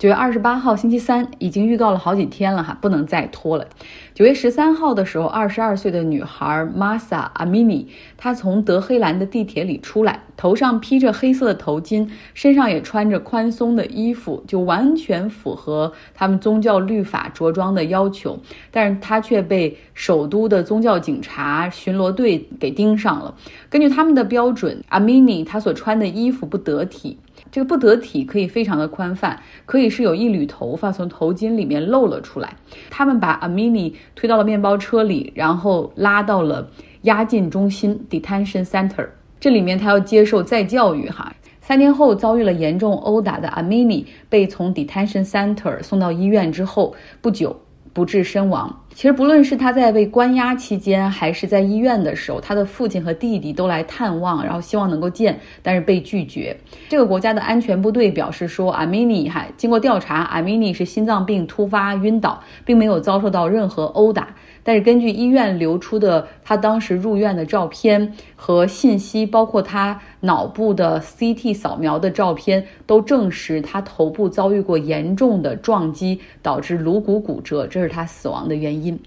九月二十八号星期三，已经预告了好几天了哈，不能再拖了。九月十三号的时候，二十二岁的女孩 Masa Amini，她从德黑兰的地铁里出来，头上披着黑色的头巾，身上也穿着宽松的衣服，就完全符合他们宗教律法着装的要求。但是她却被首都的宗教警察巡逻队给盯上了。根据他们的标准，Amini 她所穿的衣服不得体。这个不得体可以非常的宽泛，可以是有一缕头发从头巾里面露了出来。他们把 Amini 推到了面包车里，然后拉到了押禁中心 （detention center）。这里面他要接受再教育哈。三天后遭遇了严重殴打的 Amini 被从 detention center 送到医院之后不久。不治身亡。其实，不论是他在被关押期间，还是在医院的时候，他的父亲和弟弟都来探望，然后希望能够见，但是被拒绝。这个国家的安全部队表示说，阿米尼哈经过调查，阿米尼是心脏病突发晕倒，并没有遭受到任何殴打。但是根据医院流出的他当时入院的照片和信息，包括他脑部的 CT 扫描的照片，都证实他头部遭遇过严重的撞击，导致颅骨骨折，这是他死亡的原因。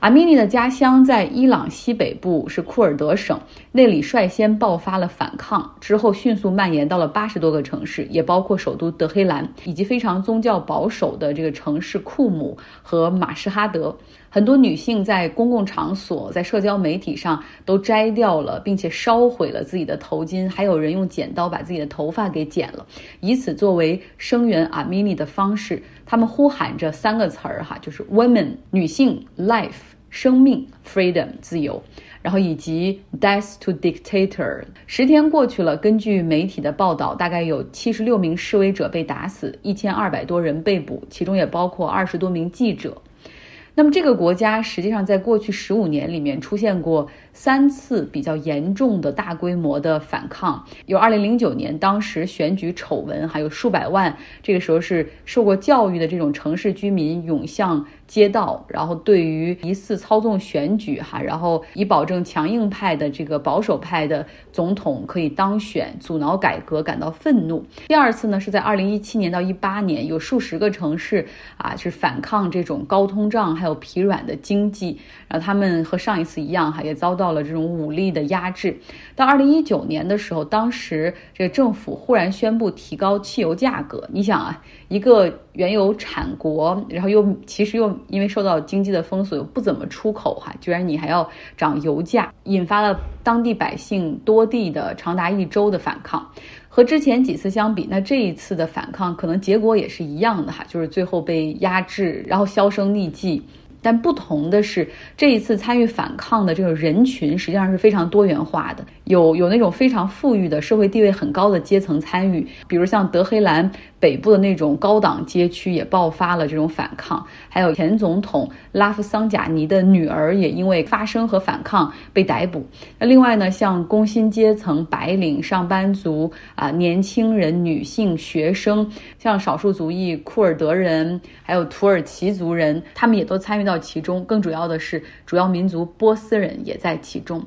阿米尼的家乡在伊朗西北部，是库尔德省，那里率先爆发了反抗，之后迅速蔓延到了八十多个城市，也包括首都德黑兰以及非常宗教保守的这个城市库姆和马什哈德。很多女性在公共场所、在社交媒体上都摘掉了，并且烧毁了自己的头巾，还有人用剪刀把自己的头发给剪了，以此作为声援阿米尼的方式。他们呼喊着三个词儿哈，就是 “women” 女性、“life” 生命、“freedom” 自由，然后以及 “death to dictator”。十天过去了，根据媒体的报道，大概有七十六名示威者被打死，一千二百多人被捕，其中也包括二十多名记者。那么这个国家实际上在过去十五年里面出现过三次比较严重的大规模的反抗，有二零零九年当时选举丑闻，还有数百万这个时候是受过教育的这种城市居民涌向。街道，然后对于疑似操纵选举哈，然后以保证强硬派的这个保守派的总统可以当选，阻挠改革感到愤怒。第二次呢，是在二零一七年到一八年，有数十个城市啊是反抗这种高通胀还有疲软的经济，然后他们和上一次一样哈，也遭到了这种武力的压制。到二零一九年的时候，当时这个政府忽然宣布提高汽油价格，你想啊，一个原油产国，然后又其实又。因为受到经济的封锁，又不怎么出口，哈，居然你还要涨油价，引发了当地百姓多地的长达一周的反抗。和之前几次相比，那这一次的反抗可能结果也是一样的，哈，就是最后被压制，然后销声匿迹。但不同的是，这一次参与反抗的这个人群实际上是非常多元化的，有有那种非常富裕的社会地位很高的阶层参与，比如像德黑兰。北部的那种高档街区也爆发了这种反抗，还有前总统拉夫桑贾尼的女儿也因为发声和反抗被逮捕。那另外呢，像工薪阶层、白领、上班族啊、年轻人、女性、学生，像少数族裔库尔德人，还有土耳其族人，他们也都参与到其中。更主要的是，主要民族波斯人也在其中。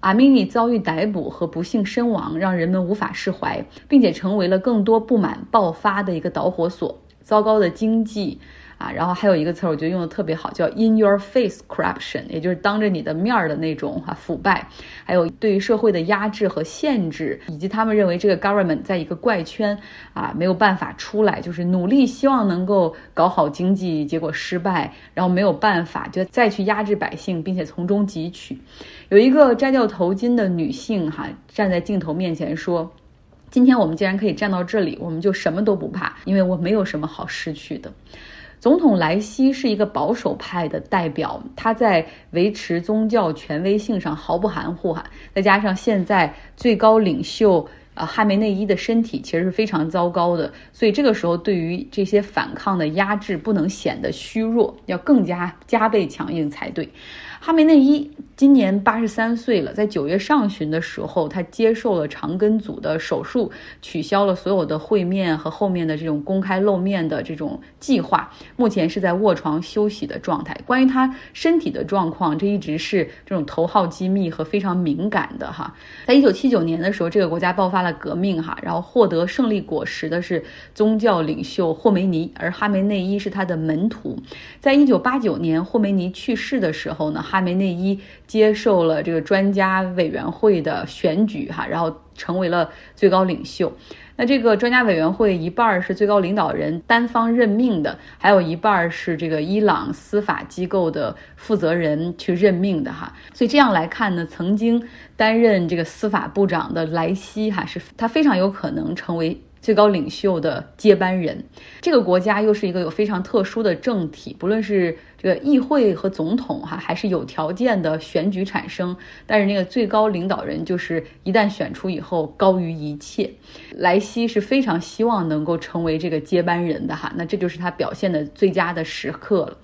阿米尼遭遇逮捕和不幸身亡，让人们无法释怀，并且成为了更多不满爆发的一个导火索。糟糕的经济。啊，然后还有一个词儿，我觉得用的特别好，叫 in your face corruption，也就是当着你的面儿的那种哈腐败，还有对于社会的压制和限制，以及他们认为这个 government 在一个怪圈啊没有办法出来，就是努力希望能够搞好经济，结果失败，然后没有办法就再去压制百姓，并且从中汲取。有一个摘掉头巾的女性哈站在镜头面前说：“今天我们既然可以站到这里，我们就什么都不怕，因为我没有什么好失去的。”总统莱西是一个保守派的代表，他在维持宗教权威性上毫不含糊哈。再加上现在最高领袖呃哈梅内伊的身体其实是非常糟糕的，所以这个时候对于这些反抗的压制不能显得虚弱，要更加加倍强硬才对。哈梅内伊今年八十三岁了，在九月上旬的时候，他接受了肠根阻的手术，取消了所有的会面和后面的这种公开露面的这种计划，目前是在卧床休息的状态。关于他身体的状况，这一直是这种头号机密和非常敏感的哈。在一九七九年的时候，这个国家爆发了革命哈，然后获得胜利果实的是宗教领袖霍梅尼，而哈梅内伊是他的门徒。在一九八九年霍梅尼去世的时候呢，哈梅内伊接受了这个专家委员会的选举哈，然后成为了最高领袖。那这个专家委员会一半是最高领导人单方任命的，还有一半是这个伊朗司法机构的负责人去任命的哈。所以这样来看呢，曾经担任这个司法部长的莱西哈，是他非常有可能成为。最高领袖的接班人，这个国家又是一个有非常特殊的政体，不论是这个议会和总统哈，还是有条件的选举产生，但是那个最高领导人就是一旦选出以后高于一切。莱西是非常希望能够成为这个接班人的哈，那这就是他表现的最佳的时刻了。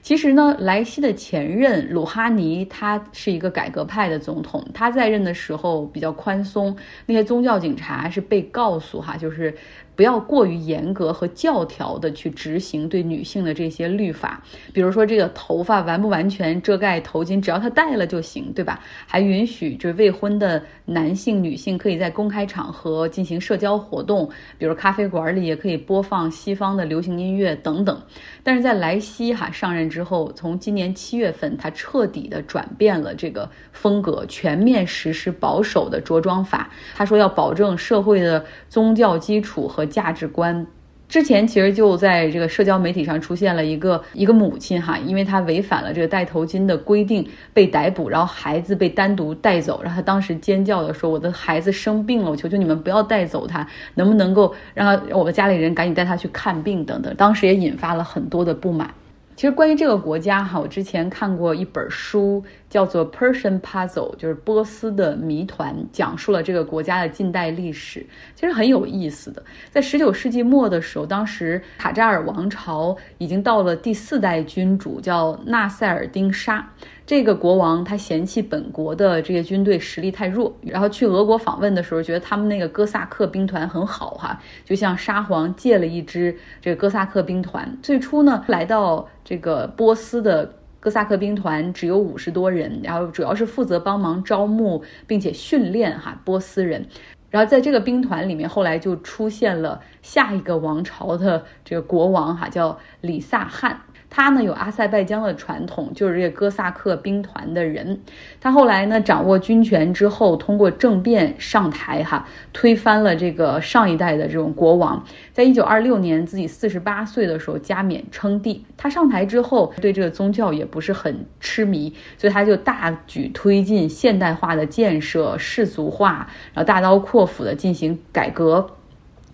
其实呢，莱西的前任鲁哈尼他是一个改革派的总统，他在任的时候比较宽松，那些宗教警察是被告诉哈，就是。不要过于严格和教条的去执行对女性的这些律法，比如说这个头发完不完全遮盖头巾，只要她戴了就行，对吧？还允许就是未婚的男性、女性可以在公开场合进行社交活动，比如咖啡馆里也可以播放西方的流行音乐等等。但是在莱西哈上任之后，从今年七月份，他彻底的转变了这个风格，全面实施保守的着装法。他说要保证社会的宗教基础和。价值观，之前其实就在这个社交媒体上出现了一个一个母亲哈，因为她违反了这个戴头巾的规定被逮捕，然后孩子被单独带走，然后她当时尖叫的说：“我的孩子生病了，我求求你们不要带走他，能不能够让我的家里人赶紧带他去看病等等。”当时也引发了很多的不满。其实关于这个国家哈，我之前看过一本书，叫做《Persian Puzzle》，就是波斯的谜团，讲述了这个国家的近代历史，其实很有意思的。在十九世纪末的时候，当时卡扎尔王朝已经到了第四代君主，叫纳赛尔丁沙。这个国王他嫌弃本国的这些军队实力太弱，然后去俄国访问的时候，觉得他们那个哥萨克兵团很好哈，就向沙皇借了一支这个哥萨克兵团。最初呢，来到这个波斯的哥萨克兵团只有五十多人，然后主要是负责帮忙招募并且训练哈波斯人。然后在这个兵团里面，后来就出现了下一个王朝的这个国王哈，叫李萨汗。他呢有阿塞拜疆的传统，就是这个哥萨克兵团的人。他后来呢掌握军权之后，通过政变上台，哈，推翻了这个上一代的这种国王。在一九二六年，自己四十八岁的时候加冕称帝。他上台之后，对这个宗教也不是很痴迷，所以他就大举推进现代化的建设、世俗化，然后大刀阔斧的进行改革。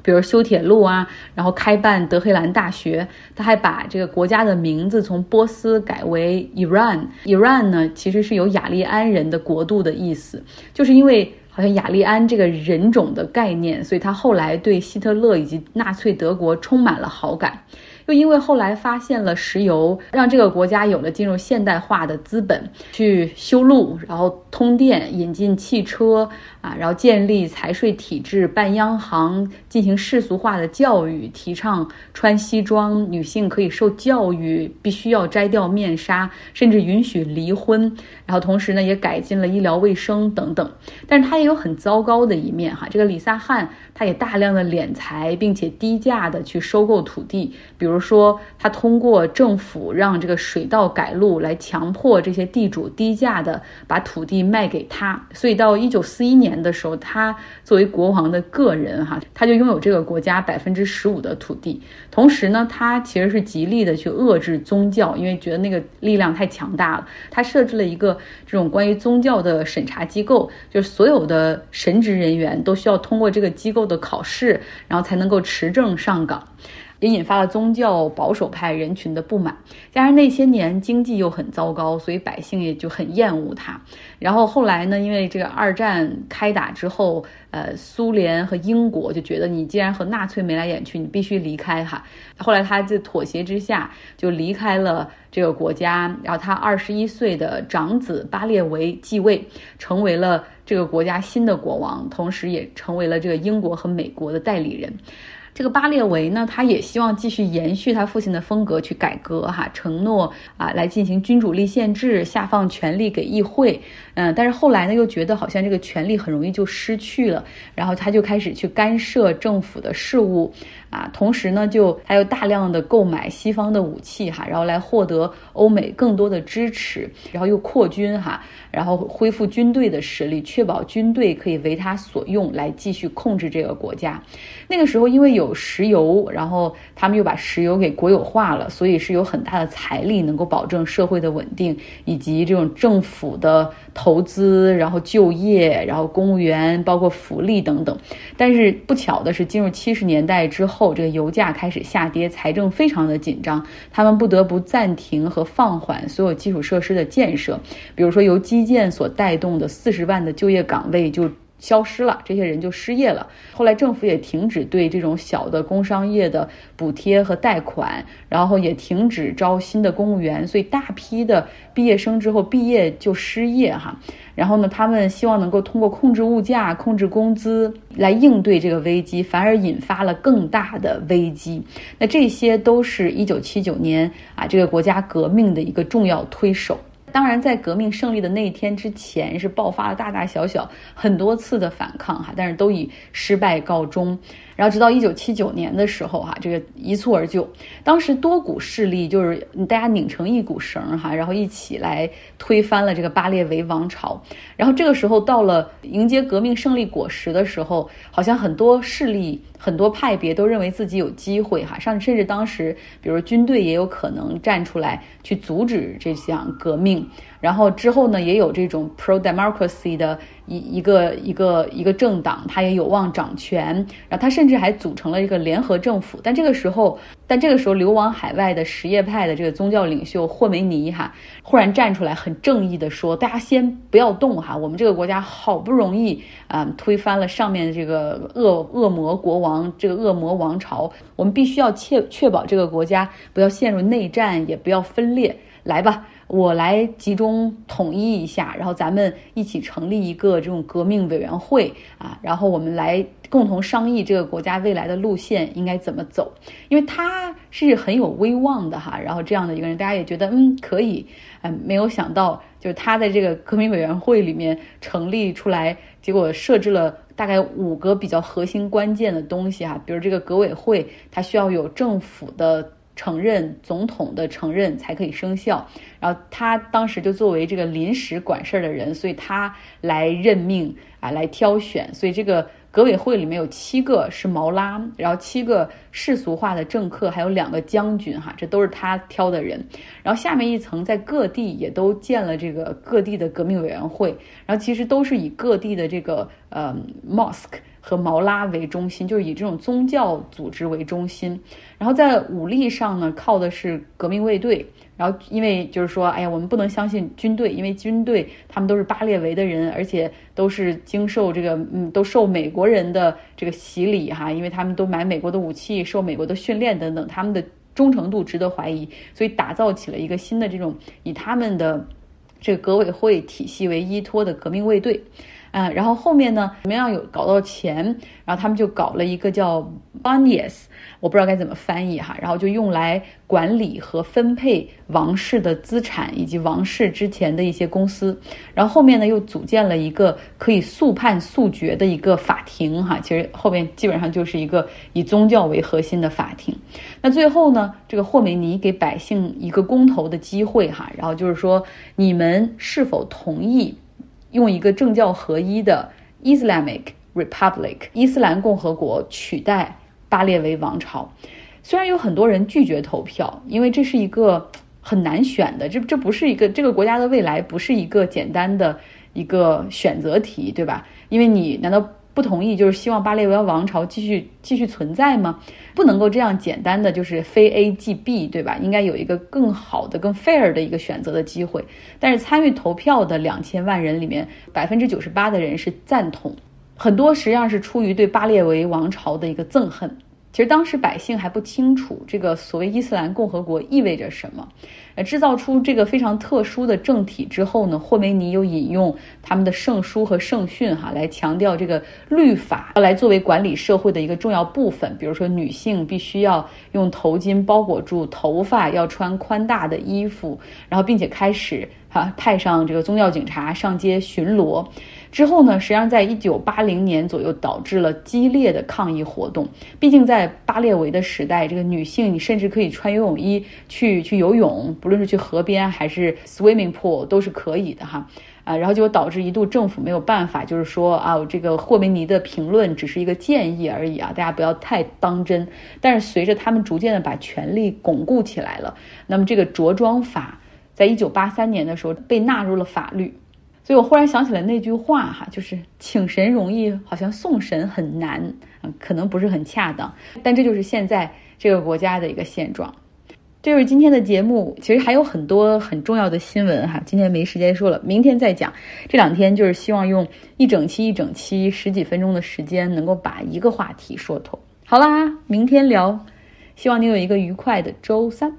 比如修铁路啊，然后开办德黑兰大学，他还把这个国家的名字从波斯改为 Iran。Iran 呢，其实是有雅利安人的国度的意思，就是因为好像雅利安这个人种的概念，所以他后来对希特勒以及纳粹德国充满了好感。又因为后来发现了石油，让这个国家有了进入现代化的资本，去修路，然后通电，引进汽车啊，然后建立财税体制，办央行，进行世俗化的教育，提倡穿西装，女性可以受教育，必须要摘掉面纱，甚至允许离婚。然后同时呢，也改进了医疗卫生等等。但是它也有很糟糕的一面哈。这个李萨汗他也大量的敛财，并且低价的去收购土地，比如。比如说，他通过政府让这个水道改路来强迫这些地主低价的把土地卖给他，所以到一九四一年的时候，他作为国王的个人哈，他就拥有这个国家百分之十五的土地。同时呢，他其实是极力的去遏制宗教，因为觉得那个力量太强大了。他设置了一个这种关于宗教的审查机构，就是所有的神职人员都需要通过这个机构的考试，然后才能够持证上岗。也引发了宗教保守派人群的不满，加上那些年经济又很糟糕，所以百姓也就很厌恶他。然后后来呢，因为这个二战开打之后，呃，苏联和英国就觉得你既然和纳粹眉来眼去，你必须离开哈。后来他就妥协之下就离开了这个国家。然后他二十一岁的长子巴列维继位，成为了这个国家新的国王，同时也成为了这个英国和美国的代理人。这个巴列维呢，他也希望继续延续他父亲的风格去改革哈，承诺啊来进行君主立宪制，下放权力给议会。嗯，但是后来呢，又觉得好像这个权力很容易就失去了，然后他就开始去干涉政府的事务。啊，同时呢，就还有大量的购买西方的武器哈，然后来获得欧美更多的支持，然后又扩军哈，然后恢复军队的实力，确保军队可以为他所用，来继续控制这个国家。那个时候因为有有石油，然后他们又把石油给国有化了，所以是有很大的财力能够保证社会的稳定，以及这种政府的投资，然后就业，然后公务员，包括福利等等。但是不巧的是，进入七十年代之。后，这个油价开始下跌，财政非常的紧张，他们不得不暂停和放缓所有基础设施的建设，比如说由基建所带动的四十万的就业岗位就。消失了，这些人就失业了。后来政府也停止对这种小的工商业的补贴和贷款，然后也停止招新的公务员，所以大批的毕业生之后毕业就失业哈。然后呢，他们希望能够通过控制物价、控制工资来应对这个危机，反而引发了更大的危机。那这些都是一九七九年啊这个国家革命的一个重要推手。当然，在革命胜利的那一天之前，是爆发了大大小小很多次的反抗哈，但是都以失败告终。然后直到一九七九年的时候，哈，这个一蹴而就。当时多股势力就是大家拧成一股绳，哈，然后一起来推翻了这个巴列维王朝。然后这个时候到了迎接革命胜利果实的时候，好像很多势力、很多派别都认为自己有机会，哈，甚甚至当时，比如军队也有可能站出来去阻止这项革命。然后之后呢，也有这种 pro democracy 的一一个一个一个政党，他也有望掌权。然后他甚至还组成了一个联合政府。但这个时候，但这个时候流亡海外的什叶派的这个宗教领袖霍梅尼哈，忽然站出来，很正义的说：“大家先不要动哈，我们这个国家好不容易啊推翻了上面的这个恶恶魔国王，这个恶魔王朝，我们必须要确确保这个国家不要陷入内战，也不要分裂。来吧。”我来集中统一一下，然后咱们一起成立一个这种革命委员会啊，然后我们来共同商议这个国家未来的路线应该怎么走。因为他是很有威望的哈，然后这样的一个人，大家也觉得嗯可以，嗯，没有想到就是他在这个革命委员会里面成立出来，结果设置了大概五个比较核心关键的东西哈，比如这个革委会，它需要有政府的。承认总统的承认才可以生效，然后他当时就作为这个临时管事儿的人，所以他来任命啊，来挑选，所以这个革委会里面有七个是毛拉，然后七个世俗化的政客，还有两个将军哈，这都是他挑的人，然后下面一层在各地也都建了这个各地的革命委员会，然后其实都是以各地的这个呃 mosque。和毛拉为中心，就是以这种宗教组织为中心，然后在武力上呢，靠的是革命卫队。然后因为就是说，哎呀，我们不能相信军队，因为军队他们都是巴列维的人，而且都是经受这个，嗯，都受美国人的这个洗礼哈，因为他们都买美国的武器，受美国的训练等等，他们的忠诚度值得怀疑，所以打造起了一个新的这种以他们的这个革委会体系为依托的革命卫队。嗯，然后后面呢，怎么样有搞到钱？然后他们就搞了一个叫 Banias，我不知道该怎么翻译哈。然后就用来管理和分配王室的资产以及王室之前的一些公司。然后后面呢，又组建了一个可以速判速决的一个法庭哈。其实后面基本上就是一个以宗教为核心的法庭。那最后呢，这个霍梅尼给百姓一个公投的机会哈。然后就是说，你们是否同意？用一个政教合一的 Islamic Republic 伊斯兰共和国取代巴列维王朝，虽然有很多人拒绝投票，因为这是一个很难选的，这这不是一个这个国家的未来不是一个简单的一个选择题，对吧？因为你难道？不同意就是希望巴列维王朝继续继续存在吗？不能够这样简单的就是非 A 即 B，对吧？应该有一个更好的、更 fair 的一个选择的机会。但是参与投票的两千万人里面，百分之九十八的人是赞同，很多实际上是出于对巴列维王朝的一个憎恨。其实当时百姓还不清楚这个所谓伊斯兰共和国意味着什么。呃，制造出这个非常特殊的政体之后呢，霍梅尼又引用他们的圣书和圣训，哈，来强调这个律法要来作为管理社会的一个重要部分。比如说，女性必须要用头巾包裹住头发，要穿宽大的衣服，然后并且开始啊派上这个宗教警察上街巡逻。之后呢，实际上在一九八零年左右导致了激烈的抗议活动。毕竟在巴列维的时代，这个女性你甚至可以穿游泳衣去去游泳，不论是去河边还是 swimming pool 都是可以的哈。啊，然后就导致一度政府没有办法，就是说啊，这个霍梅尼的评论只是一个建议而已啊，大家不要太当真。但是随着他们逐渐的把权力巩固起来了，那么这个着装法在一九八三年的时候被纳入了法律。所以我忽然想起来那句话哈，就是请神容易，好像送神很难，嗯，可能不是很恰当，但这就是现在这个国家的一个现状。这就是今天的节目，其实还有很多很重要的新闻哈，今天没时间说了，明天再讲。这两天就是希望用一整期一整期十几分钟的时间，能够把一个话题说透。好啦，明天聊，希望你有一个愉快的周三。